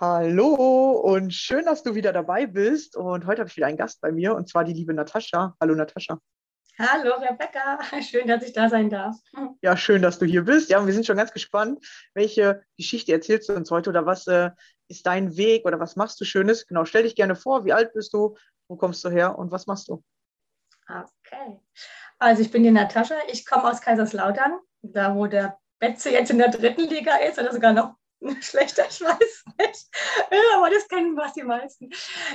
Hallo und schön, dass du wieder dabei bist. Und heute habe ich wieder einen Gast bei mir und zwar die liebe Natascha. Hallo Natascha. Hallo Rebecca, schön, dass ich da sein darf. Ja, schön, dass du hier bist. Ja, und wir sind schon ganz gespannt, welche Geschichte erzählst du uns heute oder was äh, ist dein Weg oder was machst du Schönes? Genau, stell dich gerne vor, wie alt bist du, wo kommst du her und was machst du? Okay, also ich bin die Natascha, ich komme aus Kaiserslautern, da wo der Betze jetzt in der dritten Liga ist oder sogar noch schlechter, ich weiß nicht. Aber das kennen was die meisten.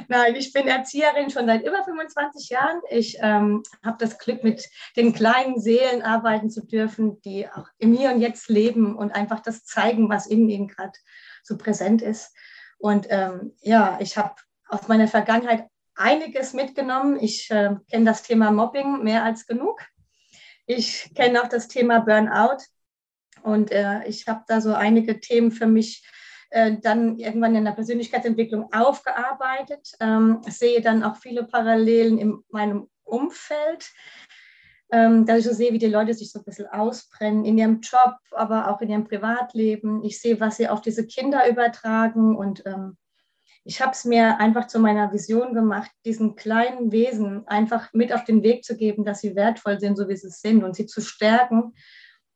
Nein, ich bin Erzieherin schon seit über 25 Jahren. Ich ähm, habe das Glück, mit den kleinen Seelen arbeiten zu dürfen, die auch im Hier und Jetzt leben und einfach das zeigen, was in ihnen gerade so präsent ist. Und ähm, ja, ich habe aus meiner Vergangenheit einiges mitgenommen. Ich äh, kenne das Thema Mobbing mehr als genug. Ich kenne auch das Thema Burnout. Und äh, ich habe da so einige Themen für mich äh, dann irgendwann in der Persönlichkeitsentwicklung aufgearbeitet. Ähm, sehe dann auch viele Parallelen in meinem Umfeld, ähm, dass ich so sehe, wie die Leute sich so ein bisschen ausbrennen in ihrem Job, aber auch in ihrem Privatleben. Ich sehe, was sie auf diese Kinder übertragen und ähm, ich habe es mir einfach zu meiner Vision gemacht, diesen kleinen Wesen einfach mit auf den Weg zu geben, dass sie wertvoll sind, so wie sie sind und sie zu stärken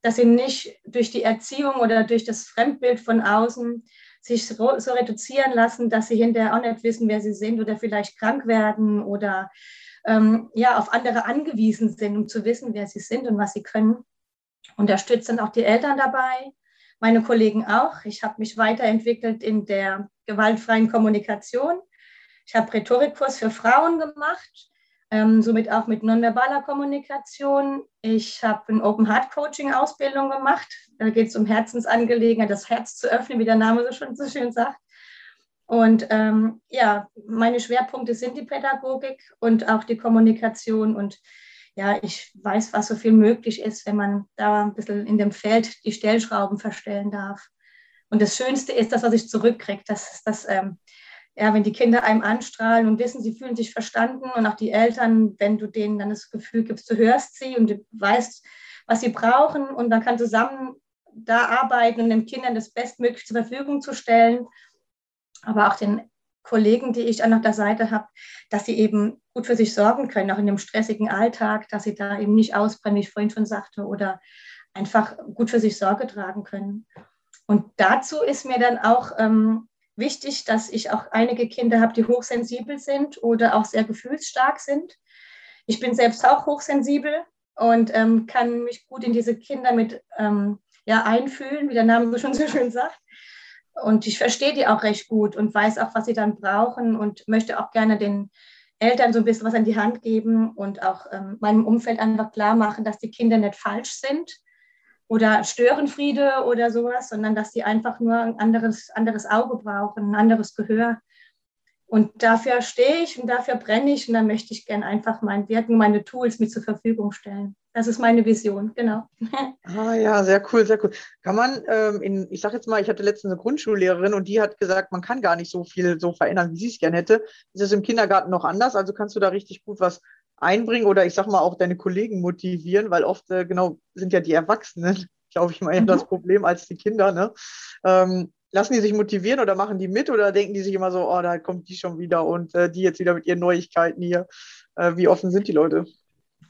dass sie nicht durch die Erziehung oder durch das Fremdbild von außen sich so, reduzieren lassen, dass sie hinterher auch nicht wissen, wer sie sind oder vielleicht krank werden oder ähm, ja, auf andere angewiesen sind, um zu wissen, wer sie sind und was sie können. Unterstützen auch die Eltern dabei, meine Kollegen auch. Ich habe mich weiterentwickelt in der gewaltfreien Kommunikation. Ich habe Rhetorikkurs für Frauen gemacht ähm, somit auch mit nonverbaler Kommunikation. Ich habe ein Open Heart Coaching Ausbildung gemacht. Da geht es um Herzensangelegenheit, das Herz zu öffnen, wie der Name so schon so schön sagt. Und ähm, ja, meine Schwerpunkte sind die Pädagogik und auch die Kommunikation. Und ja, ich weiß, was so viel möglich ist, wenn man da ein bisschen in dem Feld die Stellschrauben verstellen darf. Und das Schönste ist das, was ich zurückkriege. Das das, ähm, ja, wenn die Kinder einem anstrahlen und wissen, sie fühlen sich verstanden und auch die Eltern, wenn du denen dann das Gefühl gibst, du hörst sie und du weißt, was sie brauchen und man kann zusammen da arbeiten und den Kindern das bestmöglich zur Verfügung zu stellen, aber auch den Kollegen, die ich an der Seite habe, dass sie eben gut für sich sorgen können, auch in dem stressigen Alltag, dass sie da eben nicht ausbrennen, wie ich vorhin schon sagte, oder einfach gut für sich Sorge tragen können. Und dazu ist mir dann auch ähm, wichtig, dass ich auch einige Kinder habe, die hochsensibel sind oder auch sehr gefühlsstark sind. Ich bin selbst auch hochsensibel und ähm, kann mich gut in diese Kinder mit ähm, ja, einfühlen, wie der Name schon so schön sagt. Und ich verstehe die auch recht gut und weiß auch, was sie dann brauchen und möchte auch gerne den Eltern so ein bisschen was an die Hand geben und auch ähm, meinem Umfeld einfach klar machen, dass die Kinder nicht falsch sind oder Störenfriede oder sowas, sondern dass sie einfach nur ein anderes, anderes Auge brauchen, ein anderes Gehör. Und dafür stehe ich und dafür brenne ich und da möchte ich gerne einfach mein Wirken, meine Tools mit zur Verfügung stellen. Das ist meine Vision, genau. Ah ja, sehr cool, sehr cool. Kann man, ähm, in, ich sage jetzt mal, ich hatte letztens eine Grundschullehrerin und die hat gesagt, man kann gar nicht so viel so verändern, wie sie es gerne hätte. Ist es im Kindergarten noch anders? Also kannst du da richtig gut was einbringen oder ich sag mal auch deine Kollegen motivieren, weil oft äh, genau sind ja die Erwachsenen, glaube ich mal, mhm. das Problem als die Kinder. Ne? Ähm, lassen die sich motivieren oder machen die mit oder denken die sich immer so, oh, da kommt die schon wieder und äh, die jetzt wieder mit ihren Neuigkeiten hier. Äh, wie offen sind die Leute?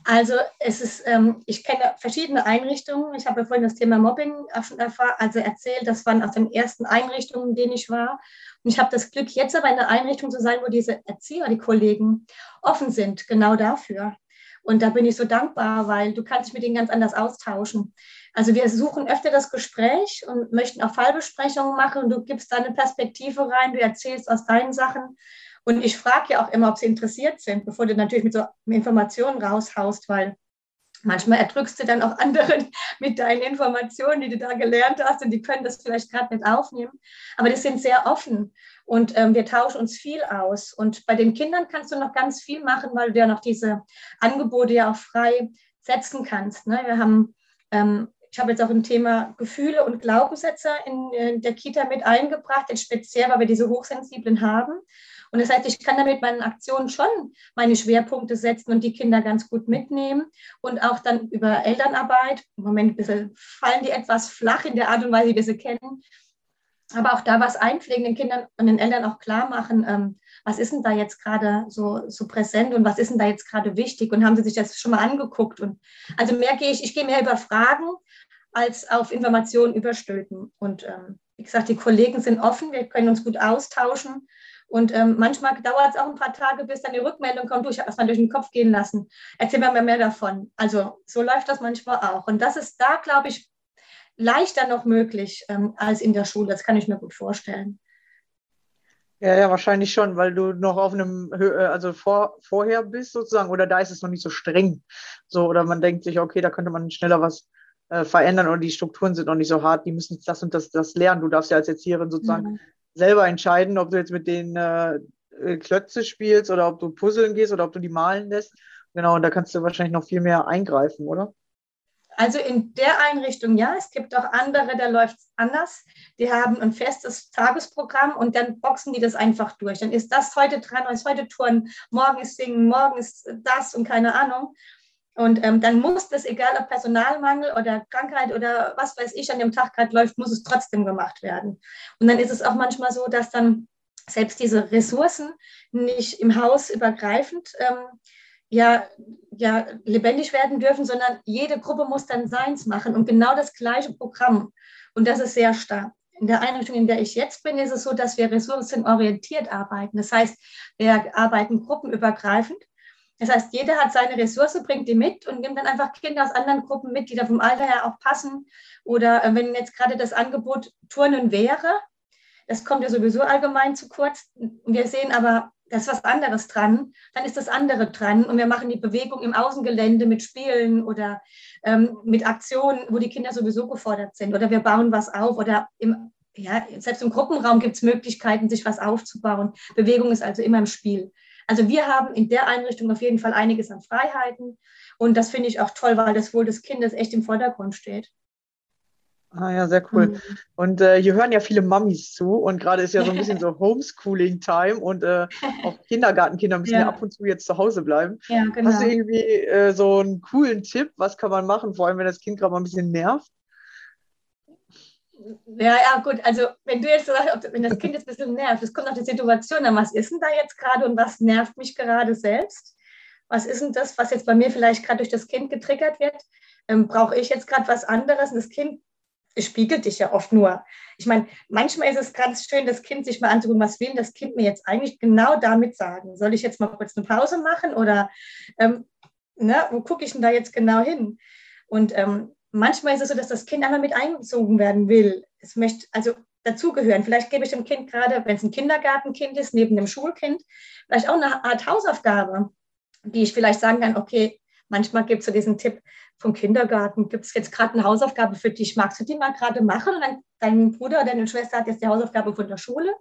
Also es ist, ähm, ich kenne verschiedene Einrichtungen. Ich habe ja vorhin das Thema Mobbing auch schon erfahren, also erzählt, das waren aus den ersten Einrichtungen, in denen ich war. Und ich habe das Glück, jetzt aber in einer Einrichtung zu sein, wo diese Erzieher, die Kollegen, offen sind, genau dafür. Und da bin ich so dankbar, weil du kannst dich mit denen ganz anders austauschen. Also wir suchen öfter das Gespräch und möchten auch Fallbesprechungen machen. Und du gibst da eine Perspektive rein, du erzählst aus deinen Sachen. Und ich frage ja auch immer, ob sie interessiert sind, bevor du natürlich mit so Informationen raushaust, weil manchmal erdrückst du dann auch andere mit deinen Informationen, die du da gelernt hast und die können das vielleicht gerade nicht aufnehmen. Aber die sind sehr offen und ähm, wir tauschen uns viel aus. Und bei den Kindern kannst du noch ganz viel machen, weil du ja noch diese Angebote ja auch frei setzen kannst. Ne? Wir haben ähm, ich habe jetzt auch ein Thema Gefühle und Glaubenssätze in, in der Kita mit eingebracht, jetzt speziell, weil wir diese Hochsensiblen haben. Und das heißt, ich kann damit meinen Aktionen schon meine Schwerpunkte setzen und die Kinder ganz gut mitnehmen und auch dann über Elternarbeit. Im Moment fallen die etwas flach in der Art und Weise, wie wir sie kennen. Aber auch da was einpflegen, den Kindern und den Eltern auch klar machen, ähm, was ist denn da jetzt gerade so, so präsent und was ist denn da jetzt gerade wichtig und haben sie sich das schon mal angeguckt. Und also mehr gehe ich, ich gehe mehr über Fragen als auf Informationen überstülpen. Und ähm, wie gesagt, die Kollegen sind offen, wir können uns gut austauschen und ähm, manchmal dauert es auch ein paar Tage, bis dann die Rückmeldung kommt, du, ich habe das mal durch den Kopf gehen lassen. Erzähl mir mehr davon. Also so läuft das manchmal auch. Und das ist da, glaube ich, leichter noch möglich ähm, als in der Schule. Das kann ich mir gut vorstellen. Ja, ja, wahrscheinlich schon, weil du noch auf einem, äh, also vor, vorher bist sozusagen, oder da ist es noch nicht so streng. So, oder man denkt sich, okay, da könnte man schneller was äh, verändern oder die Strukturen sind noch nicht so hart, die müssen das und das, das lernen. Du darfst ja als Erzieherin sozusagen mhm selber entscheiden, ob du jetzt mit den äh, Klötze spielst oder ob du puzzeln gehst oder ob du die malen lässt. Genau, und da kannst du wahrscheinlich noch viel mehr eingreifen, oder? Also in der Einrichtung ja, es gibt auch andere, da läuft es anders. Die haben ein festes Tagesprogramm und dann boxen die das einfach durch. Dann ist das heute dran, ist heute Touren, morgen ist Singen, morgen ist das und keine Ahnung. Und ähm, dann muss das, egal ob Personalmangel oder Krankheit oder was weiß ich an dem Tag gerade läuft, muss es trotzdem gemacht werden. Und dann ist es auch manchmal so, dass dann selbst diese Ressourcen nicht im Haus übergreifend ähm, ja, ja, lebendig werden dürfen, sondern jede Gruppe muss dann seins machen und genau das gleiche Programm. Und das ist sehr stark. In der Einrichtung, in der ich jetzt bin, ist es so, dass wir ressourcenorientiert arbeiten. Das heißt, wir arbeiten gruppenübergreifend das heißt, jeder hat seine Ressource, bringt die mit und nimmt dann einfach Kinder aus anderen Gruppen mit, die da vom Alter her auch passen. Oder äh, wenn jetzt gerade das Angebot Turnen wäre, das kommt ja sowieso allgemein zu kurz. Wir sehen aber, da ist was anderes dran, dann ist das andere dran und wir machen die Bewegung im Außengelände mit Spielen oder ähm, mit Aktionen, wo die Kinder sowieso gefordert sind. Oder wir bauen was auf oder im, ja, selbst im Gruppenraum gibt es Möglichkeiten, sich was aufzubauen. Bewegung ist also immer im Spiel. Also wir haben in der Einrichtung auf jeden Fall einiges an Freiheiten und das finde ich auch toll, weil das Wohl des Kindes echt im Vordergrund steht. Ah ja, sehr cool. Mhm. Und äh, hier hören ja viele Mamis zu und gerade ist ja so ein bisschen so Homeschooling-Time und äh, auch Kindergartenkinder müssen ja. ja. ab und zu jetzt zu Hause bleiben. Ja, genau. Hast du irgendwie äh, so einen coolen Tipp? Was kann man machen, vor allem wenn das Kind gerade mal ein bisschen nervt? Ja, ja, gut. Also, wenn du jetzt sagst, wenn das Kind jetzt ein bisschen nervt, es kommt auf die Situation an, was ist denn da jetzt gerade und was nervt mich gerade selbst? Was ist denn das, was jetzt bei mir vielleicht gerade durch das Kind getriggert wird? Ähm, Brauche ich jetzt gerade was anderes? Und das Kind spiegelt dich ja oft nur. Ich meine, manchmal ist es ganz schön, das Kind sich mal anzugucken, was will das Kind mir jetzt eigentlich genau damit sagen? Soll ich jetzt mal kurz eine Pause machen oder ähm, ne, wo gucke ich denn da jetzt genau hin? Und ähm, manchmal ist es so, dass das Kind einmal mit einbezogen werden will. Es möchte also dazugehören. Vielleicht gebe ich dem Kind gerade, wenn es ein Kindergartenkind ist, neben dem Schulkind, vielleicht auch eine Art Hausaufgabe, die ich vielleicht sagen kann, okay, manchmal gibt es so diesen Tipp vom Kindergarten, gibt es jetzt gerade eine Hausaufgabe für dich, magst du die mal gerade machen? Und dann dein Bruder oder deine Schwester hat jetzt die Hausaufgabe von der Schule.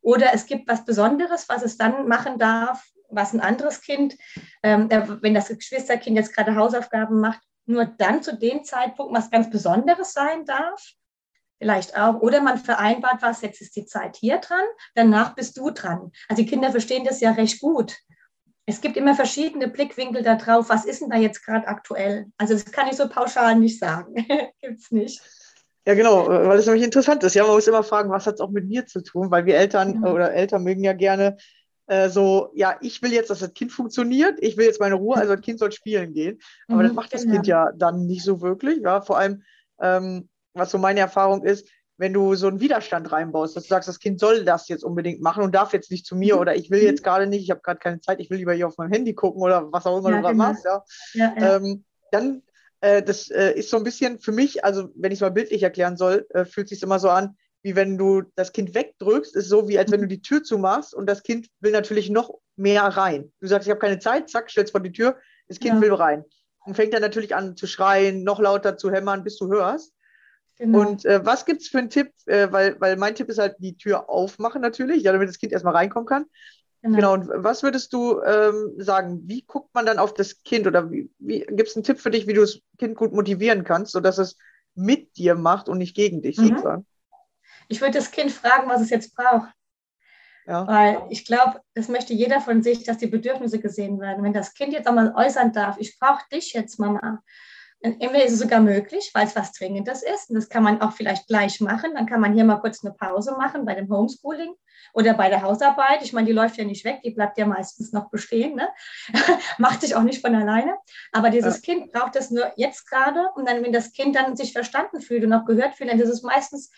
Oder es gibt was Besonderes, was es dann machen darf, was ein anderes Kind, ähm, wenn das Geschwisterkind jetzt gerade Hausaufgaben macht, nur dann zu dem Zeitpunkt was ganz Besonderes sein darf. Vielleicht auch. Oder man vereinbart was, jetzt ist die Zeit hier dran, danach bist du dran. Also die Kinder verstehen das ja recht gut. Es gibt immer verschiedene Blickwinkel da drauf. Was ist denn da jetzt gerade aktuell? Also das kann ich so pauschal nicht sagen. gibt es nicht. Ja, genau, weil es nämlich interessant ist. Ja, man muss immer fragen, was hat es auch mit mir zu tun? Weil wir Eltern mhm. oder Eltern mögen ja gerne äh, so, ja, ich will jetzt, dass das Kind funktioniert, ich will jetzt meine Ruhe, also das Kind soll spielen gehen. Aber mhm, das macht das genau. Kind ja dann nicht so wirklich. Ja, vor allem, ähm, was so meine Erfahrung ist, wenn du so einen Widerstand reinbaust, dass du sagst, das Kind soll das jetzt unbedingt machen und darf jetzt nicht zu mir mhm. oder ich will jetzt gerade nicht, ich habe gerade keine Zeit, ich will lieber hier auf meinem Handy gucken oder was auch immer ja, du gerade genau. machst, ja. ja, ja. Ähm, dann, äh, das äh, ist so ein bisschen für mich, also wenn ich es mal bildlich erklären soll, äh, fühlt sich immer so an, wie wenn du das Kind wegdrückst, ist so wie als wenn du die Tür zumachst und das Kind will natürlich noch mehr rein. Du sagst, ich habe keine Zeit, zack, stellst vor die Tür, das Kind ja. will rein. Und fängt dann natürlich an zu schreien, noch lauter zu hämmern, bis du hörst. Genau. Und äh, was gibt es für einen Tipp? Äh, weil, weil mein Tipp ist halt die Tür aufmachen natürlich, ja, damit das Kind erstmal reinkommen kann. Genau. genau. Und was würdest du ähm, sagen? Wie guckt man dann auf das Kind? Oder wie, wie gibt es einen Tipp für dich, wie du das Kind gut motivieren kannst, sodass es mit dir macht und nicht gegen dich mhm. sozusagen? Ich würde das Kind fragen, was es jetzt braucht. Ja. Weil ich glaube, das möchte jeder von sich, dass die Bedürfnisse gesehen werden. Wenn das Kind jetzt einmal äußern darf, ich brauche dich jetzt, Mama. Entweder ist es sogar möglich, weil es was Dringendes ist. Und das kann man auch vielleicht gleich machen. Dann kann man hier mal kurz eine Pause machen bei dem Homeschooling oder bei der Hausarbeit. Ich meine, die läuft ja nicht weg, die bleibt ja meistens noch bestehen. Ne? Macht sich auch nicht von alleine. Aber dieses ja. Kind braucht das nur jetzt gerade. Und dann, wenn das Kind dann sich verstanden fühlt und auch gehört fühlt, dann ist es meistens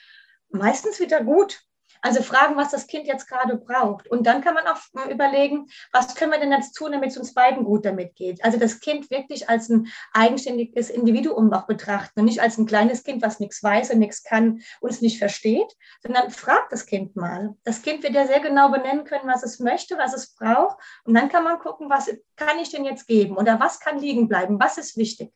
meistens wieder gut. Also fragen, was das Kind jetzt gerade braucht. Und dann kann man auch überlegen, was können wir denn jetzt tun, damit es uns beiden gut damit geht. Also das Kind wirklich als ein eigenständiges Individuum auch betrachten und nicht als ein kleines Kind, was nichts weiß und nichts kann, uns nicht versteht, sondern fragt das Kind mal. Das Kind wird ja sehr genau benennen können, was es möchte, was es braucht. Und dann kann man gucken, was kann ich denn jetzt geben oder was kann liegen bleiben, was ist wichtig.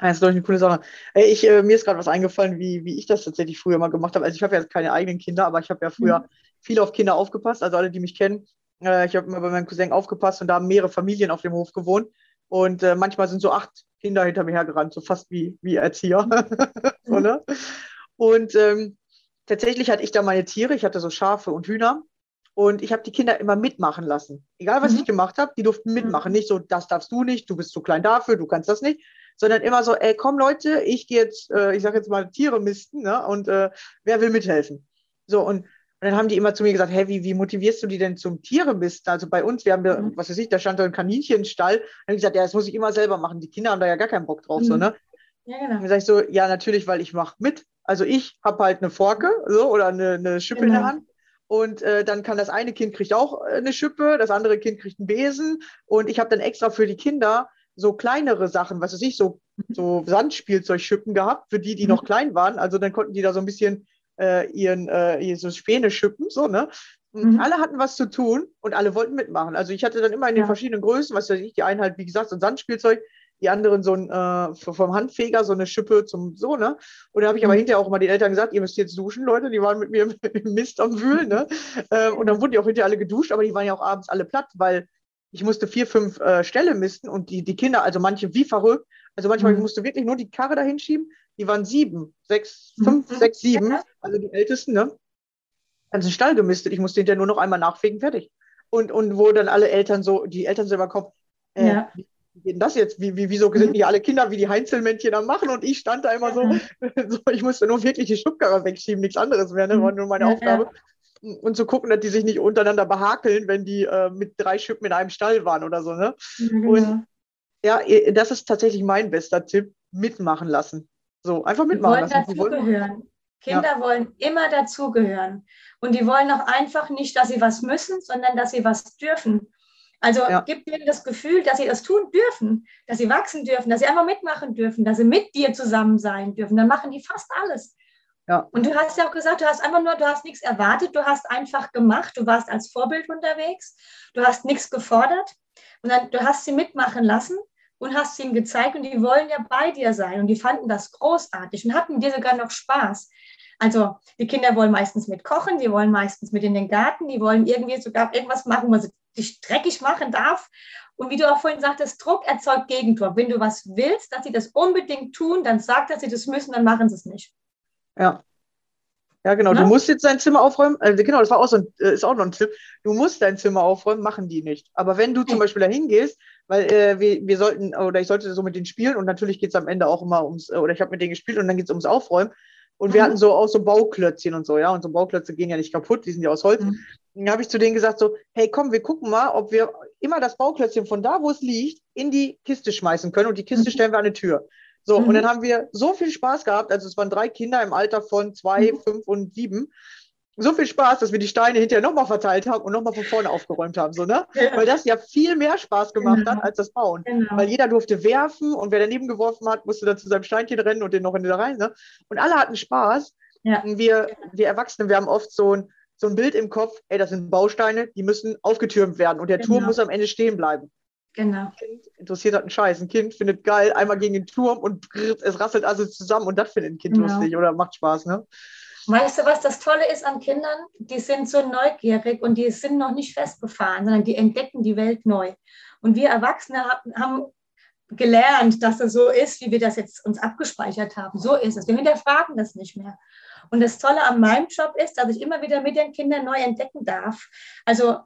Das ist, glaube ich, eine coole Sache. Ich, äh, mir ist gerade was eingefallen, wie, wie ich das tatsächlich früher mal gemacht habe. Also ich habe ja keine eigenen Kinder, aber ich habe ja früher mhm. viel auf Kinder aufgepasst. Also alle, die mich kennen, äh, ich habe immer bei meinem Cousin aufgepasst und da haben mehrere Familien auf dem Hof gewohnt. Und äh, manchmal sind so acht Kinder hinter mir hergerannt, so fast wie, wie Erzieher. so, mhm. ne? Und ähm, tatsächlich hatte ich da meine Tiere, ich hatte so Schafe und Hühner. Und ich habe die Kinder immer mitmachen lassen. Egal, was mhm. ich gemacht habe, die durften mitmachen. Mhm. Nicht so, das darfst du nicht, du bist zu klein dafür, du kannst das nicht, sondern immer so, ey, komm Leute, ich gehe jetzt, äh, ich sage jetzt mal Tiere misten, ne? und äh, wer will mithelfen? So, und, und dann haben die immer zu mir gesagt, hey, wie, wie motivierst du die denn zum Tiere misten? Also bei uns, wir haben, mhm. was weiß ich, da stand da ein Kaninchenstall. Dann habe ich gesagt, ja, das muss ich immer selber machen. Die Kinder haben da ja gar keinen Bock drauf, mhm. so, ne? Ja, genau. Dann sage ich so, ja, natürlich, weil ich mache mit. Also ich habe halt eine Forke so, oder eine, eine Schippe genau. in der genau. Hand. Und äh, dann kann das eine Kind kriegt auch äh, eine Schippe, das andere Kind kriegt einen Besen. Und ich habe dann extra für die Kinder so kleinere Sachen, was weiß ich, so, so Sandspielzeugschippen gehabt, für die, die noch klein waren. Also dann konnten die da so ein bisschen äh, ihren äh, so Späne schippen, so, ne? Mhm. Alle hatten was zu tun und alle wollten mitmachen. Also ich hatte dann immer in den ja. verschiedenen Größen, was weiß ich, die einen halt, wie gesagt, so ein Sandspielzeug, die anderen so ein äh, vom Handfeger, so eine Schippe zum so, ne? Und da habe ich aber mhm. hinterher auch immer den Eltern gesagt, ihr müsst jetzt duschen, Leute, die waren mit mir im Mist am Wühlen, ne? ähm, und dann wurden die auch hinterher alle geduscht, aber die waren ja auch abends alle platt, weil ich musste vier, fünf äh, Ställe misten und die, die Kinder, also manche wie verrückt, also manchmal mhm. musst du wirklich nur die Karre dahin schieben, die waren sieben, sechs, fünf, mhm. sechs, sieben, also die Ältesten, ne? Ganzen Stall gemistet. Ich musste hinterher nur noch einmal nachfegen, fertig. Und, und wo dann alle Eltern so, die Eltern selber kommen, äh, ja. wie geht denn das jetzt? Wie, wie, wieso sind die alle Kinder wie die Heinzelmännchen am machen? Und ich stand da immer so, so ich musste nur wirklich die Schubkarre wegschieben, nichts anderes mehr, ne? war nur meine Aufgabe und zu gucken, dass die sich nicht untereinander behakeln, wenn die äh, mit drei Schippen in einem Stall waren oder so. Ne? Mhm. Und ja, das ist tatsächlich mein bester Tipp, mitmachen lassen. So, einfach mitmachen die lassen. Wollen dazugehören. Kinder ja. wollen immer dazugehören. Und die wollen auch einfach nicht, dass sie was müssen, sondern dass sie was dürfen. Also ja. gib ihnen das Gefühl, dass sie das tun dürfen, dass sie wachsen dürfen, dass sie einfach mitmachen dürfen, dass sie mit dir zusammen sein dürfen. Dann machen die fast alles. Ja. Und du hast ja auch gesagt, du hast einfach nur, du hast nichts erwartet, du hast einfach gemacht, du warst als Vorbild unterwegs, du hast nichts gefordert und dann du hast sie mitmachen lassen und hast ihnen gezeigt und die wollen ja bei dir sein und die fanden das großartig und hatten dir sogar noch Spaß. Also die Kinder wollen meistens mit kochen, die wollen meistens mit in den Garten, die wollen irgendwie sogar irgendwas machen, wo man sich dreckig machen darf. Und wie du auch vorhin sagtest, Druck erzeugt Gegentor. Wenn du was willst, dass sie das unbedingt tun, dann sag, dass sie das müssen, dann machen sie es nicht. Ja. Ja, genau. Na? Du musst jetzt dein Zimmer aufräumen. Also genau, das war auch so ein, äh, ist auch noch ein Tipp. Du musst dein Zimmer aufräumen, machen die nicht. Aber wenn du zum Beispiel da hingehst, weil äh, wir, wir sollten, oder ich sollte so mit denen spielen und natürlich geht es am Ende auch immer ums, äh, oder ich habe mit denen gespielt und dann geht es ums Aufräumen. Und wir mhm. hatten so auch so Bauklötzchen und so, ja. Und so Bauklötze gehen ja nicht kaputt, die sind ja aus Holz. Mhm. Dann habe ich zu denen gesagt, so, hey komm, wir gucken mal, ob wir immer das Bauklötzchen von da, wo es liegt, in die Kiste schmeißen können. Und die Kiste mhm. stellen wir an eine Tür. So, mhm. und dann haben wir so viel Spaß gehabt. Also es waren drei Kinder im Alter von zwei, mhm. fünf und sieben. So viel Spaß, dass wir die Steine hinterher nochmal verteilt haben und nochmal von vorne aufgeräumt haben. So, ne? Ja. Weil das ja viel mehr Spaß gemacht genau. hat als das Bauen. Genau. Weil jeder durfte werfen und wer daneben geworfen hat, musste dann zu seinem Steinchen rennen und den noch in der rein. Ne? Und alle hatten Spaß. Ja. Wir, wir Erwachsenen, wir haben oft so ein, so ein Bild im Kopf, ey, das sind Bausteine, die müssen aufgetürmt werden und der genau. Turm muss am Ende stehen bleiben. Genau. Kind interessiert hat einen Scheiß. Ein Kind findet geil, einmal gegen den Turm und es rasselt also zusammen und das findet ein Kind genau. lustig oder macht Spaß, ne? Weißt du, was das Tolle ist an Kindern? Die sind so neugierig und die sind noch nicht festgefahren, sondern die entdecken die Welt neu. Und wir Erwachsene haben gelernt, dass es so ist, wie wir das jetzt uns abgespeichert haben. So ist es. Wir hinterfragen das nicht mehr. Und das Tolle an meinem Job ist, dass ich immer wieder mit den Kindern neu entdecken darf. Also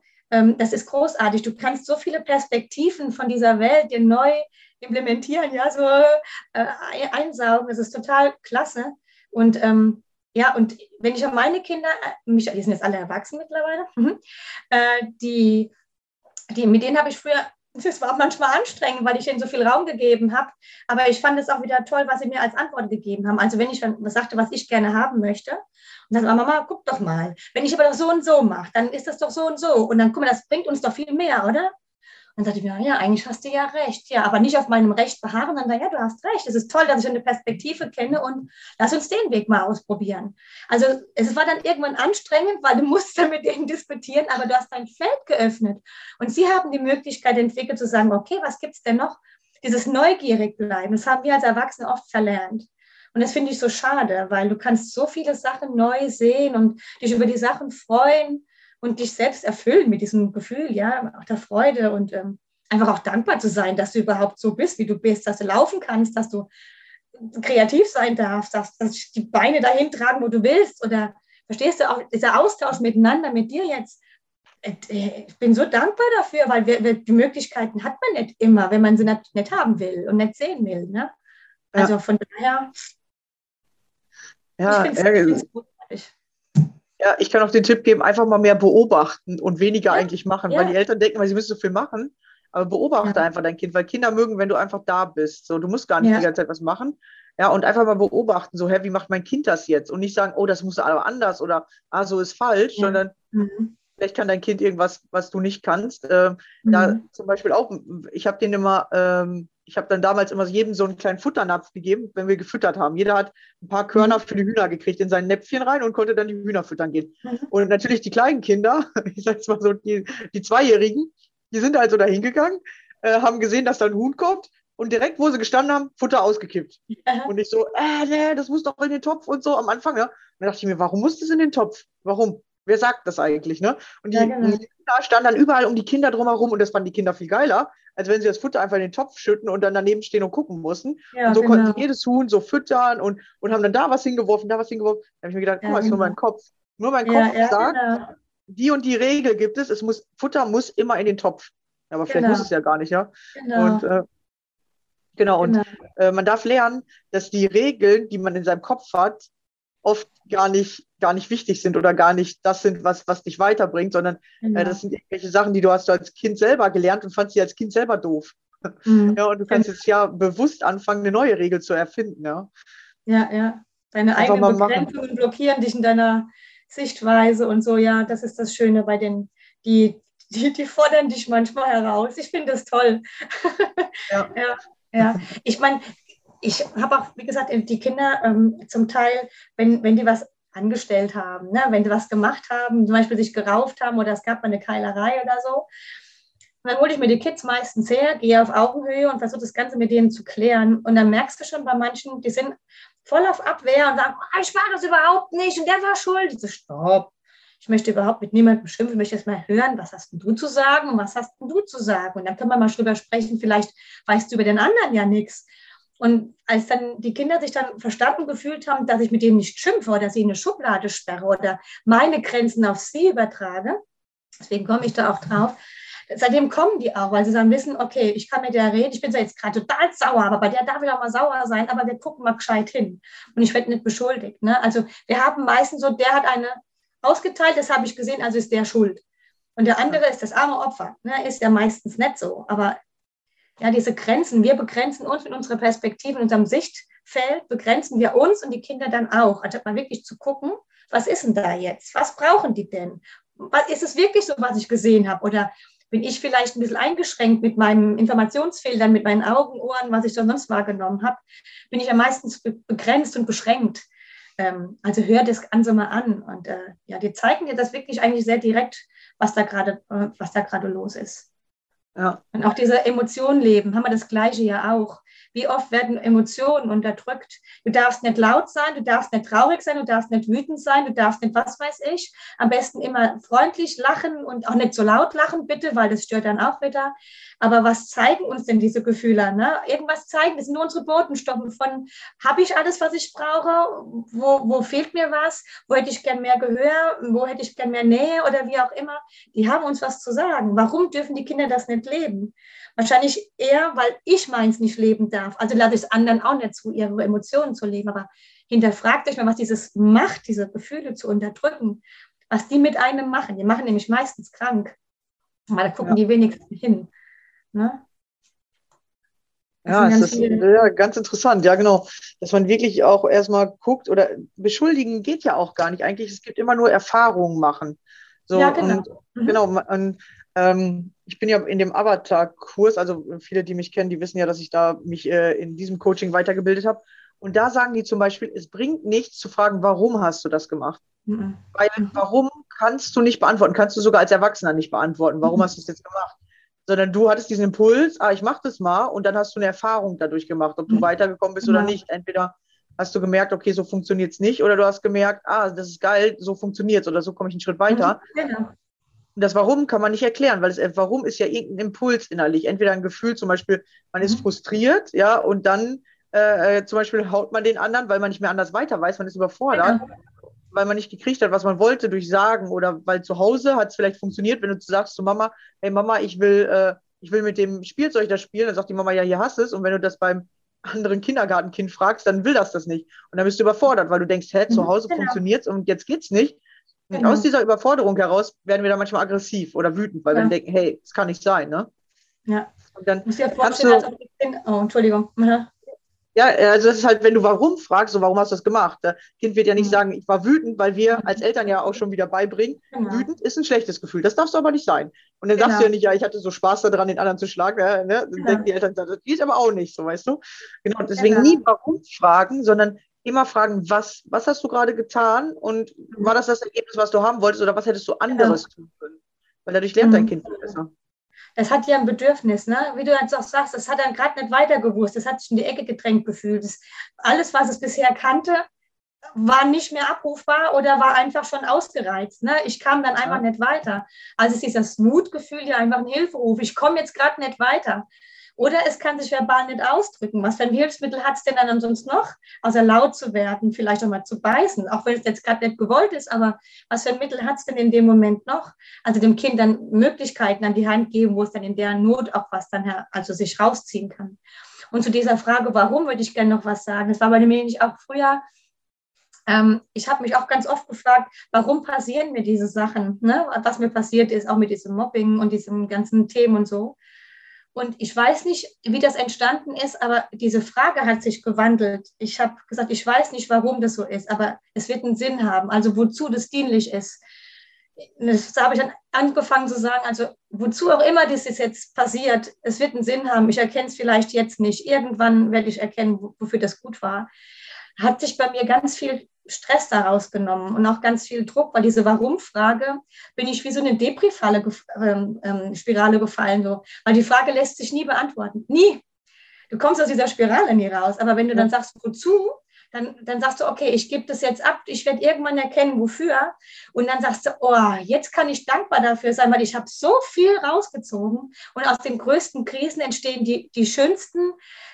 das ist großartig. Du kannst so viele Perspektiven von dieser Welt dir neu implementieren, ja, so äh, einsaugen. Das ist total klasse. Und ähm, ja, und wenn ich an meine Kinder, äh, mich, die sind jetzt alle erwachsen mittlerweile, mhm, äh, die, die, mit denen habe ich früher das war manchmal anstrengend, weil ich ihnen so viel Raum gegeben habe. Aber ich fand es auch wieder toll, was sie mir als Antwort gegeben haben. Also wenn ich was sagte, was ich gerne haben möchte, und dann Mama, guck doch mal. Wenn ich aber doch so und so mache, dann ist das doch so und so. Und dann, guck mal, das bringt uns doch viel mehr, oder? Dann dachte ich mir, ja, eigentlich hast du ja recht. Ja, aber nicht auf meinem Recht beharren, sondern ja, du hast recht. Es ist toll, dass ich eine Perspektive kenne und lass uns den Weg mal ausprobieren. Also es war dann irgendwann anstrengend, weil du musst dann mit denen diskutieren, aber du hast dein Feld geöffnet. Und sie haben die Möglichkeit entwickelt zu sagen, okay, was gibt es denn noch? Dieses neugierig bleiben, das haben wir als Erwachsene oft verlernt. Und das finde ich so schade, weil du kannst so viele Sachen neu sehen und dich über die Sachen freuen und dich selbst erfüllen mit diesem Gefühl, ja, auch der Freude und ähm, einfach auch dankbar zu sein, dass du überhaupt so bist, wie du bist, dass du laufen kannst, dass du kreativ sein darfst, dass, dass die Beine dahin tragen, wo du willst oder verstehst du auch dieser Austausch miteinander mit dir jetzt. Äh, ich bin so dankbar dafür, weil wir, wir, die Möglichkeiten hat man nicht immer, wenn man sie nicht, nicht haben will und nicht sehen will. Ne? Also ja. von daher. Ja, ich finde es großartig. Ja, ich kann auch den Tipp geben, einfach mal mehr beobachten und weniger ja, eigentlich machen, ja. weil die Eltern denken, weil sie müssen so viel machen. Aber beobachte ja. einfach dein Kind, weil Kinder mögen, wenn du einfach da bist. So, du musst gar nicht die ganze Zeit was machen. Ja, und einfach mal beobachten, so, hä, wie macht mein Kind das jetzt? Und nicht sagen, oh, das muss aber anders oder ah, so ist falsch, sondern mhm. Vielleicht kann dein Kind irgendwas, was du nicht kannst. Ähm, mhm. Da zum Beispiel auch, ich habe den immer ähm, ich habe dann damals immer jedem so einen kleinen Futternapf gegeben, wenn wir gefüttert haben. Jeder hat ein paar Körner für die Hühner gekriegt in sein Näpfchen rein und konnte dann die Hühner füttern gehen. Mhm. Und natürlich die kleinen Kinder, ich sage jetzt mal so, die, die Zweijährigen, die sind also da hingegangen, äh, haben gesehen, dass da ein Huhn kommt und direkt, wo sie gestanden haben, Futter ausgekippt. Ja. Und ich so, äh, nee, das muss doch in den Topf und so am Anfang. Ja. Und dann dachte ich mir, warum muss das in den Topf? Warum? Wer sagt das eigentlich, ne? Und die, ja, genau. die Kinder standen dann überall um die Kinder drumherum und das fanden die Kinder viel geiler, als wenn sie das Futter einfach in den Topf schütten und dann daneben stehen und gucken mussten. Ja, und so genau. konnten sie jedes Huhn so füttern und, und haben dann da was hingeworfen, da was hingeworfen. Da habe ich mir gedacht, guck mal, ist nur genau. mein Kopf. Nur mein Kopf sagt, genau. die und die Regel gibt es, es muss, Futter muss immer in den Topf. Aber vielleicht muss genau. es ja gar nicht, ja. Genau. Und äh, Genau, und genau. Äh, man darf lernen, dass die Regeln, die man in seinem Kopf hat, oft gar nicht, gar nicht wichtig sind oder gar nicht das sind, was, was dich weiterbringt, sondern genau. äh, das sind irgendwelche Sachen, die du hast als Kind selber gelernt und fandst sie als Kind selber doof. Mhm. Ja, und du kannst jetzt ja bewusst anfangen, eine neue Regel zu erfinden, ja. Ja, ja. Deine Einfach eigenen Begrenzungen blockieren dich in deiner Sichtweise und so, ja, das ist das Schöne bei den, die, die, die fordern dich manchmal heraus. Ich finde das toll. Ja. ja. Ja, ich meine, ich habe auch, wie gesagt, die Kinder ähm, zum Teil, wenn, wenn die was angestellt haben, ne? wenn die was gemacht haben, zum Beispiel sich gerauft haben oder es gab mal eine Keilerei oder so, dann hole ich mir die Kids meistens her, gehe auf Augenhöhe und versuche das Ganze mit denen zu klären. Und dann merkst du schon bei manchen, die sind voll auf Abwehr und sagen, oh, ich war das überhaupt nicht und der war schuld. Ich so, stopp. Ich möchte überhaupt mit niemandem schimpfen, ich möchte erst mal hören, was hast du zu sagen und was hast du zu sagen. Und dann können wir mal drüber sprechen, vielleicht weißt du über den anderen ja nichts. Und als dann die Kinder sich dann verstanden gefühlt haben, dass ich mit denen nicht schimpfe oder sie in eine Schublade sperre oder meine Grenzen auf sie übertrage, deswegen komme ich da auch drauf, seitdem kommen die auch, weil sie dann wissen, okay, ich kann mit der reden, ich bin zwar jetzt gerade total sauer, aber bei der darf ich auch mal sauer sein, aber wir gucken mal gescheit hin und ich werde nicht beschuldigt. Ne? Also wir haben meistens so, der hat eine ausgeteilt, das habe ich gesehen, also ist der schuld. Und der andere ist das arme Opfer. Ne? Ist ja meistens nicht so. Aber ja, diese Grenzen, wir begrenzen uns mit unserer Perspektive, in unserem Sichtfeld, begrenzen wir uns und die Kinder dann auch. Anstatt mal wirklich zu gucken, was ist denn da jetzt? Was brauchen die denn? Was, ist es wirklich so, was ich gesehen habe? Oder bin ich vielleicht ein bisschen eingeschränkt mit meinen Informationsfehlern, mit meinen Augen, Ohren, was ich sonst wahrgenommen habe? Bin ich ja meistens begrenzt und beschränkt. Ähm, also hör das Ganze mal an. Und äh, ja, die zeigen dir das wirklich eigentlich sehr direkt, was da gerade, äh, was da gerade los ist. Ja. Und auch diese Emotionen leben, haben wir das Gleiche ja auch. Wie oft werden Emotionen unterdrückt? Du darfst nicht laut sein, du darfst nicht traurig sein, du darfst nicht wütend sein, du darfst nicht was weiß ich. Am besten immer freundlich lachen und auch nicht so laut lachen, bitte, weil das stört dann auch wieder. Aber was zeigen uns denn diese Gefühle? Ne? Irgendwas zeigen, das sind nur unsere Botenstoffe von, habe ich alles, was ich brauche? Wo, wo fehlt mir was? Wo hätte ich gern mehr Gehör? Wo hätte ich gern mehr Nähe oder wie auch immer? Die haben uns was zu sagen. Warum dürfen die Kinder das nicht leben? Wahrscheinlich eher, weil ich meins nicht leben darf. Also lasse ich es anderen auch nicht zu, ihre Emotionen zu leben. Aber hinterfragt euch mal, was dieses macht, diese Gefühle zu unterdrücken, was die mit einem machen. Die machen nämlich meistens krank. Weil da gucken ja. die wenigstens hin. Ne? Ja, es ist ja, ganz interessant, ja genau, dass man wirklich auch erstmal guckt oder beschuldigen geht ja auch gar nicht. Eigentlich, es gibt immer nur Erfahrungen machen. So, ja, genau. Und, mhm. genau, und ähm, ich bin ja in dem Avatar-Kurs, also viele, die mich kennen, die wissen ja, dass ich da mich äh, in diesem Coaching weitergebildet habe. Und da sagen die zum Beispiel, es bringt nichts zu fragen, warum hast du das gemacht? Mhm. Weil warum kannst du nicht beantworten, kannst du sogar als Erwachsener nicht beantworten, warum mhm. hast du es jetzt gemacht? Sondern du hattest diesen Impuls, ah, ich mach das mal und dann hast du eine Erfahrung dadurch gemacht, ob du mhm. weitergekommen bist oder nicht. Entweder hast du gemerkt, okay, so funktioniert es nicht, oder du hast gemerkt, ah, das ist geil, so funktioniert es oder so komme ich einen Schritt weiter. Mhm, genau. Und das Warum kann man nicht erklären, weil das Warum ist ja irgendein Impuls innerlich. Entweder ein Gefühl, zum Beispiel, man ist mhm. frustriert, ja, und dann äh, äh, zum Beispiel haut man den anderen, weil man nicht mehr anders weiter weiß, man ist überfordert, ja. weil man nicht gekriegt hat, was man wollte durch Sagen oder weil zu Hause hat es vielleicht funktioniert, wenn du sagst zu Mama, hey Mama, ich will, äh, ich will mit dem Spielzeug das spielen, dann sagt die Mama, ja, hier hast es. Und wenn du das beim anderen Kindergartenkind fragst, dann will das das nicht. Und dann bist du überfordert, weil du denkst, hä, zu mhm, Hause genau. funktioniert's und jetzt geht's nicht. Genau. Aus dieser Überforderung heraus werden wir dann manchmal aggressiv oder wütend, weil ja. wir denken, hey, das kann nicht sein, ne? Ja. Und dann muss dir vorstellen, du, als kind, oh, Entschuldigung. Ja. ja, also das ist halt, wenn du warum fragst, so warum hast du das gemacht? Das Kind wird ja nicht mhm. sagen, ich war wütend, weil wir als Eltern ja auch schon wieder beibringen, genau. wütend ist ein schlechtes Gefühl. Das darfst du aber nicht sein. Und dann genau. sagst du ja nicht, ja, ich hatte so Spaß daran, den anderen zu schlagen. Ne? Dann genau. denken die Eltern, das geht aber auch nicht, so weißt du. Genau, deswegen genau. nie warum fragen, sondern immer fragen, was, was hast du gerade getan und mhm. war das das Ergebnis, was du haben wolltest oder was hättest du anderes tun können? Weil dadurch lernt mhm. dein Kind besser. Das hat ja ein Bedürfnis, ne? wie du jetzt auch sagst, das hat dann gerade nicht weiter gewusst, das hat sich in die Ecke gedrängt gefühlt. Das, alles, was es bisher kannte, war nicht mehr abrufbar oder war einfach schon ausgereizt. Ne? Ich kam dann einfach ja. nicht weiter. Also ist dieses Mutgefühl ja einfach ein Hilferuf. Ich komme jetzt gerade nicht weiter. Oder es kann sich verbal nicht ausdrücken. Was für ein Hilfsmittel hat es denn dann ansonsten noch, außer laut zu werden, vielleicht auch mal zu beißen, auch wenn es jetzt gerade nicht gewollt ist, aber was für ein Mittel hat es denn in dem Moment noch? Also dem Kind dann Möglichkeiten an die Hand geben, wo es dann in der Not auch was dann also sich rausziehen kann. Und zu dieser Frage, warum, würde ich gerne noch was sagen. Das war bei mir nämlich auch früher ähm, ich habe mich auch ganz oft gefragt, warum passieren mir diese Sachen, ne? was mir passiert ist, auch mit diesem Mobbing und diesen ganzen Themen und so. Und ich weiß nicht, wie das entstanden ist, aber diese Frage hat sich gewandelt. Ich habe gesagt, ich weiß nicht, warum das so ist, aber es wird einen Sinn haben, also wozu das dienlich ist. Das habe ich dann angefangen zu sagen, also wozu auch immer das jetzt passiert, es wird einen Sinn haben. Ich erkenne es vielleicht jetzt nicht. Irgendwann werde ich erkennen, wofür das gut war. Hat sich bei mir ganz viel Stress daraus genommen und auch ganz viel Druck, weil diese Warum-Frage bin ich wie so eine Depri-Falle, ähm, ähm, Spirale gefallen, so. weil die Frage lässt sich nie beantworten. Nie. Du kommst aus dieser Spirale nie raus. Aber wenn du dann sagst, wozu, dann, dann sagst du, okay, ich gebe das jetzt ab, ich werde irgendwann erkennen, wofür. Und dann sagst du, oh, jetzt kann ich dankbar dafür sein, weil ich habe so viel rausgezogen. Und aus den größten Krisen entstehen die, die schönsten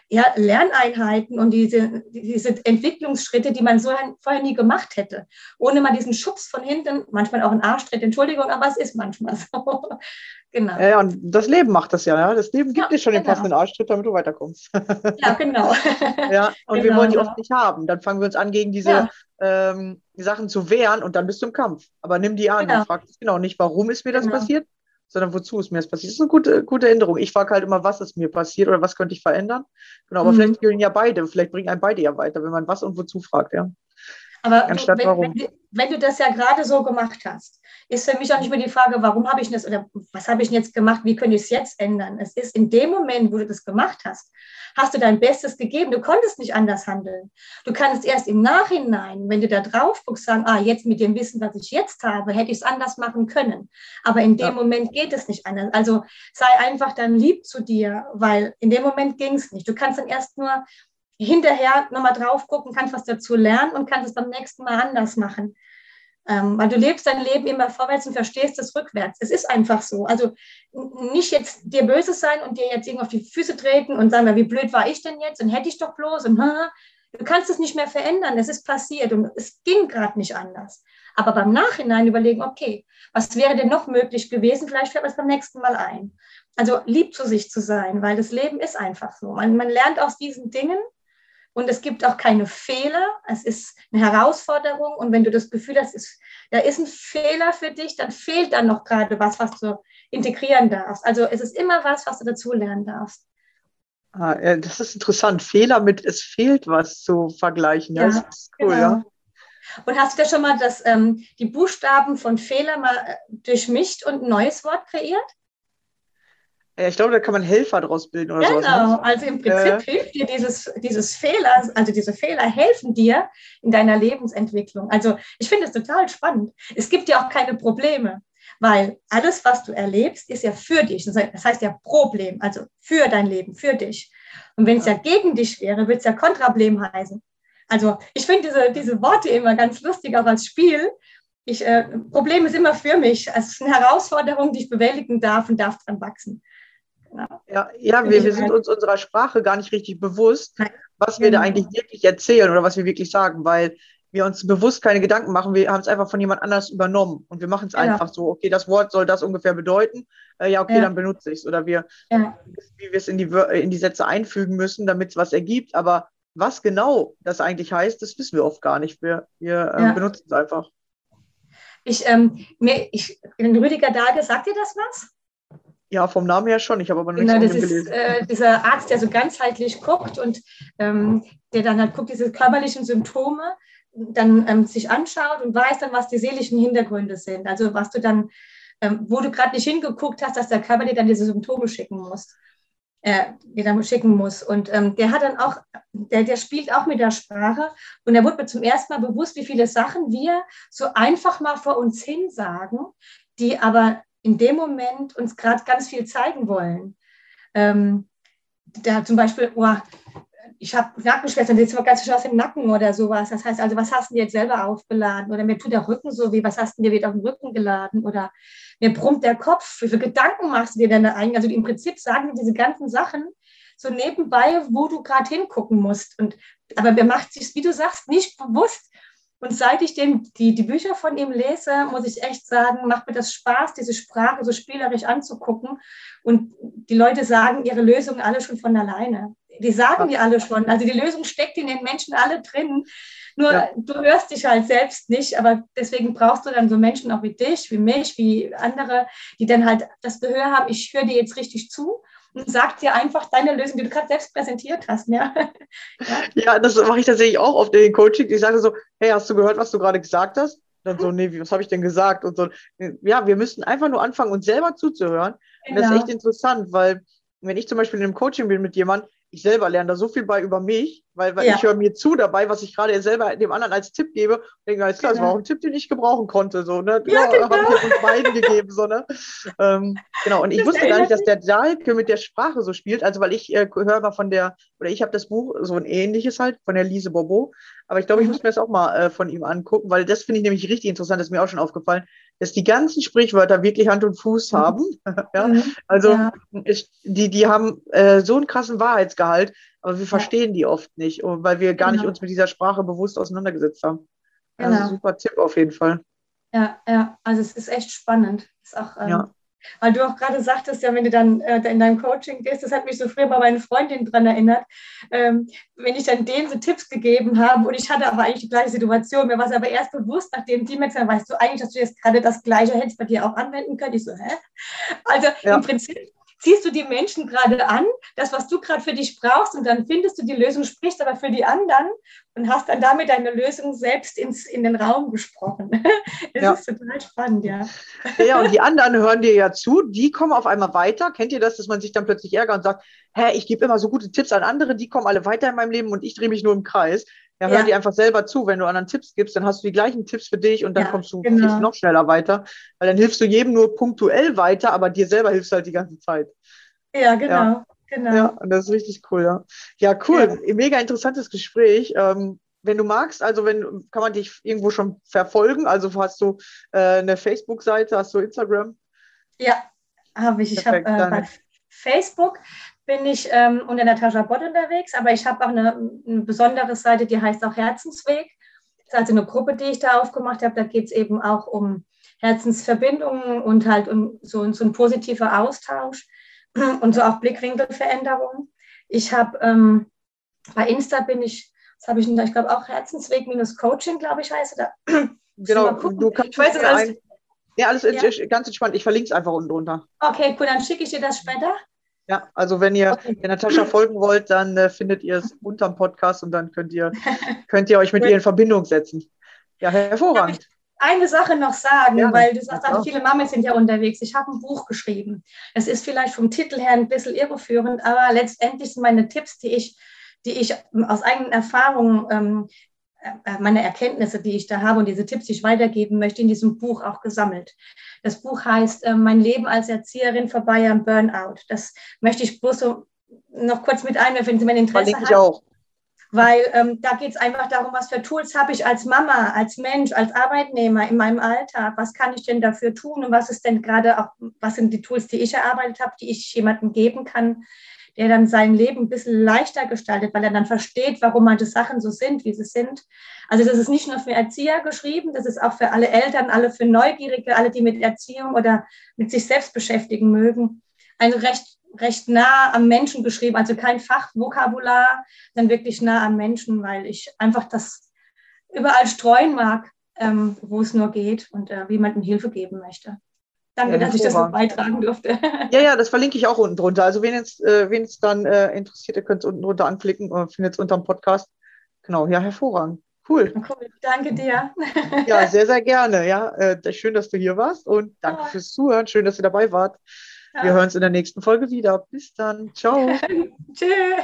ja, Lerneinheiten und diese, diese Entwicklungsschritte, die man so vorher nie gemacht hätte. Ohne mal diesen Schubs von hinten, manchmal auch ein Arschtritt, Entschuldigung, aber es ist manchmal so. Genau. Ja, und das Leben macht das ja. ja. Das Leben gibt ja, dir schon genau. den passenden Arschtritt, damit du weiterkommst. ja, genau. ja, und genau, wir wollen die oft nicht haben. Dann fangen wir uns an, gegen diese ja. ähm, Sachen zu wehren und dann bist du im Kampf. Aber nimm die an genau. und frag dich genau nicht, warum ist mir das genau. passiert, sondern wozu ist mir das passiert. Das ist eine gute, gute Änderung. Ich frage halt immer, was ist mir passiert oder was könnte ich verändern. Genau, aber mhm. vielleicht gehen ja beide, vielleicht bringen einen beide ja weiter, wenn man was und wozu fragt, ja. Aber du, wenn, wenn, wenn, du das ja gerade so gemacht hast, ist für mich auch nicht mehr die Frage, warum habe ich das oder was habe ich denn jetzt gemacht, wie könnte ich es jetzt ändern? Es ist in dem Moment, wo du das gemacht hast, hast du dein Bestes gegeben. Du konntest nicht anders handeln. Du kannst erst im Nachhinein, wenn du da drauf guckst, sagen, ah, jetzt mit dem Wissen, was ich jetzt habe, hätte ich es anders machen können. Aber in dem ja. Moment geht es nicht anders. Also sei einfach dann lieb zu dir, weil in dem Moment ging es nicht. Du kannst dann erst nur hinterher nochmal drauf gucken, kannst was dazu lernen und kannst es beim nächsten Mal anders machen. Ähm, weil du lebst dein Leben immer vorwärts und verstehst es rückwärts. Es ist einfach so. Also nicht jetzt dir böse sein und dir jetzt irgendwie auf die Füße treten und sagen, wie blöd war ich denn jetzt und hätte ich doch bloß und du kannst es nicht mehr verändern. Es ist passiert und es ging gerade nicht anders. Aber beim Nachhinein überlegen, okay, was wäre denn noch möglich gewesen? Vielleicht fällt es beim nächsten Mal ein. Also lieb zu sich zu sein, weil das Leben ist einfach so. Man, man lernt aus diesen Dingen und es gibt auch keine Fehler. Es ist eine Herausforderung. Und wenn du das Gefühl hast, ist, da ist ein Fehler für dich, dann fehlt dann noch gerade was, was du integrieren darfst. Also es ist immer was, was du dazu lernen darfst. Ah, das ist interessant. Fehler mit es fehlt was zu vergleichen. Ja, das ist cool, genau. ja. Und hast du da schon mal das, ähm, die Buchstaben von Fehler mal äh, durchmischt und ein neues Wort kreiert? Ich glaube, da kann man Helfer draus bilden oder genau. sowas. Genau, also im Prinzip äh, hilft dir dieses, dieses Fehler, also diese Fehler helfen dir in deiner Lebensentwicklung. Also ich finde es total spannend. Es gibt ja auch keine Probleme, weil alles, was du erlebst, ist ja für dich. Das heißt ja Problem, also für dein Leben, für dich. Und wenn es ja gegen dich wäre, würde es ja Kontrablem heißen. Also ich finde diese, diese Worte immer ganz lustig, auch als Spiel. Ich, äh, Problem ist immer für mich. Es ist eine Herausforderung, die ich bewältigen darf und darf dran wachsen. Ja, ja wir, wir sind uns unserer Sprache gar nicht richtig bewusst, was wir da genau. eigentlich wirklich erzählen oder was wir wirklich sagen, weil wir uns bewusst keine Gedanken machen. Wir haben es einfach von jemand anders übernommen und wir machen es ja. einfach so, okay, das Wort soll das ungefähr bedeuten. Äh, ja, okay, ja. dann benutze ich es. Oder wir, ja. wie wir es in die, in die Sätze einfügen müssen, damit es was ergibt. Aber was genau das eigentlich heißt, das wissen wir oft gar nicht. Wir, wir äh, benutzen es einfach. Ich, ähm, mir, ich, Rüdiger Dage, sagt dir das was? Ja, vom Namen her schon. Ich habe aber noch genau, nichts das ist, äh, dieser Arzt, der so ganzheitlich guckt und ähm, der dann halt guckt, diese körperlichen Symptome, dann ähm, sich anschaut und weiß dann, was die seelischen Hintergründe sind. Also was du dann, ähm, wo du gerade nicht hingeguckt hast, dass der Körper dir dann diese Symptome schicken muss. Äh, die dann schicken muss. Und ähm, der hat dann auch, der, der spielt auch mit der Sprache und er wurde mir zum ersten Mal bewusst, wie viele Sachen wir so einfach mal vor uns hin sagen, die aber in dem Moment uns gerade ganz viel zeigen wollen. Ähm, da zum Beispiel, oh, ich habe Nackenschmerzen, sitzt man ganz schön aus dem Nacken oder sowas. Das heißt also, was hast du dir jetzt selber aufgeladen? Oder mir tut der Rücken so wie, was hast du dir wieder auf den Rücken geladen? Oder mir brummt der Kopf, wie viele Gedanken machst du dir denn da eigentlich? Also im Prinzip sagen diese ganzen Sachen so nebenbei, wo du gerade hingucken musst. Und, aber wer macht sich, wie du sagst, nicht bewusst. Und seit ich den, die, die Bücher von ihm lese, muss ich echt sagen, macht mir das Spaß, diese Sprache so spielerisch anzugucken. Und die Leute sagen ihre Lösungen alle schon von alleine. Die sagen die alle schon. Also die Lösung steckt in den Menschen alle drin. Nur ja. du hörst dich halt selbst nicht, aber deswegen brauchst du dann so Menschen auch wie dich, wie mich, wie andere, die dann halt das Gehör haben, ich höre dir jetzt richtig zu und sag dir einfach deine Lösung, die du gerade selbst präsentiert hast. Ja, ja. ja das mache ich tatsächlich auch oft in den Coaching. Ich sage so, hey, hast du gehört, was du gerade gesagt hast? Und dann so, nee, was habe ich denn gesagt? Und so, ja, wir müssen einfach nur anfangen, uns selber zuzuhören. Genau. Und das ist echt interessant, weil wenn ich zum Beispiel in einem Coaching bin mit jemandem, ich selber lerne da so viel bei über mich, weil, weil ja. ich höre mir zu dabei, was ich gerade selber dem anderen als Tipp gebe. Und denke, alles klar, genau. das war auch ein Tipp, den ich gebrauchen konnte. So, ne? Ja, genau. Habe ich uns beiden gegeben. So, ne? ähm, genau, und ich das wusste gar nicht, dass der Dahlke mit der Sprache so spielt. Also, weil ich äh, höre mal von der, oder ich habe das Buch, so ein ähnliches halt, von der Lise Bobo. Aber ich glaube, ich mhm. muss mir das auch mal äh, von ihm angucken, weil das finde ich nämlich richtig interessant, das ist mir auch schon aufgefallen, dass die ganzen Sprichwörter wirklich Hand und Fuß mhm. haben. ja? Mhm. Also ja. Ich, die, die haben äh, so einen krassen Wahrheitsgehalt, aber wir ja. verstehen die oft nicht, weil wir gar genau. nicht uns mit dieser Sprache bewusst auseinandergesetzt haben. Also genau. Also super Tipp auf jeden Fall. Ja, ja, also es ist echt spannend. Ist auch, ähm, ja. Weil du auch gerade sagtest, ja, wenn du dann äh, in deinem Coaching gehst, das hat mich so früher bei meinen Freundinnen dran erinnert, ähm, wenn ich dann denen so Tipps gegeben habe und ich hatte aber eigentlich die gleiche Situation, mir war es aber erst bewusst, nachdem die mir gesagt haben, weißt du eigentlich, dass du jetzt gerade das Gleiche hättest bei dir auch anwenden können? Ich so, hä? Also ja. im Prinzip ziehst du die Menschen gerade an, das, was du gerade für dich brauchst, und dann findest du die Lösung, sprichst aber für die anderen und hast dann damit deine Lösung selbst ins, in den Raum gesprochen. Das ja. ist total spannend, ja. Ja, und die anderen hören dir ja zu, die kommen auf einmal weiter. Kennt ihr das, dass man sich dann plötzlich ärgert und sagt, hä, ich gebe immer so gute Tipps an andere, die kommen alle weiter in meinem Leben und ich drehe mich nur im Kreis. Ja, hör ja. dir einfach selber zu. Wenn du anderen Tipps gibst, dann hast du die gleichen Tipps für dich und dann ja, kommst du genau. noch schneller weiter. Weil dann hilfst du jedem nur punktuell weiter, aber dir selber hilfst du halt die ganze Zeit. Ja, genau. Ja. Genau. Ja, und das ist richtig cool, ja. Ja, cool. Ja. Mega interessantes Gespräch. Ähm, wenn du magst, also wenn kann man dich irgendwo schon verfolgen? Also hast du äh, eine Facebook-Seite, hast du Instagram? Ja, habe ich. Perfekt, ich habe äh, bei Facebook bin ich ähm, unter Natascha Bott unterwegs, aber ich habe auch eine, eine, besondere Seite, die heißt auch Herzensweg. Das ist also eine Gruppe, die ich da aufgemacht habe. Da geht es eben auch um Herzensverbindungen und halt um so, so ein positiver Austausch und so auch Blickwinkelveränderung. Ich habe ähm, bei Insta bin ich, was habe ich? Ich glaube auch Herzensweg minus Coaching, glaube ich, heißt da. Genau, du kannst ich weiß es alles. Ja, alles ja. ganz entspannt. Ich verlinke es einfach unten drunter. Okay, cool, dann schicke ich dir das später. Ja, also wenn ihr der Natascha folgen wollt, dann äh, findet ihr es unterm Podcast und dann könnt ihr, könnt ihr euch mit ihr in Verbindung setzen. Ja, hervorragend eine Sache noch sagen, ja, weil du sagst, viele Mamas sind ja unterwegs. Ich habe ein Buch geschrieben. Es ist vielleicht vom Titel her ein bisschen irreführend, aber letztendlich sind meine Tipps, die ich, die ich aus eigenen Erfahrungen, ähm, äh, meine Erkenntnisse, die ich da habe und diese Tipps, die ich weitergeben möchte, in diesem Buch auch gesammelt. Das Buch heißt äh, Mein Leben als Erzieherin vorbei am Burnout. Das möchte ich bloß so noch kurz mit einwerfen, wenn Sie mein Interesse haben. Ich auch weil ähm, da geht es einfach darum, was für Tools habe ich als Mama, als Mensch, als Arbeitnehmer in meinem Alltag, was kann ich denn dafür tun und was ist denn gerade auch, was sind die Tools, die ich erarbeitet habe, die ich jemandem geben kann, der dann sein Leben ein bisschen leichter gestaltet, weil er dann versteht, warum manche Sachen so sind, wie sie sind. Also das ist nicht nur für Erzieher geschrieben, das ist auch für alle Eltern, alle für Neugierige, alle, die mit Erziehung oder mit sich selbst beschäftigen mögen. Ein recht recht nah am Menschen geschrieben, also kein Fachvokabular, sondern wirklich nah am Menschen, weil ich einfach das überall streuen mag, ähm, wo es nur geht und äh, jemandem Hilfe geben möchte. Danke, ja, dass ich das noch beitragen durfte. Ja, ja, das verlinke ich auch unten drunter. Also wen es äh, wen es dann äh, interessiert, ihr könnt es unten drunter anklicken und findet es unter dem Podcast. Genau, ja, hervorragend. Cool. cool. Danke dir. Ja, sehr, sehr gerne. Ja, äh, schön, dass du hier warst und danke oh. fürs Zuhören. Schön, dass ihr dabei wart. Wir hören uns in der nächsten Folge wieder. Bis dann. Ciao. Tschüss.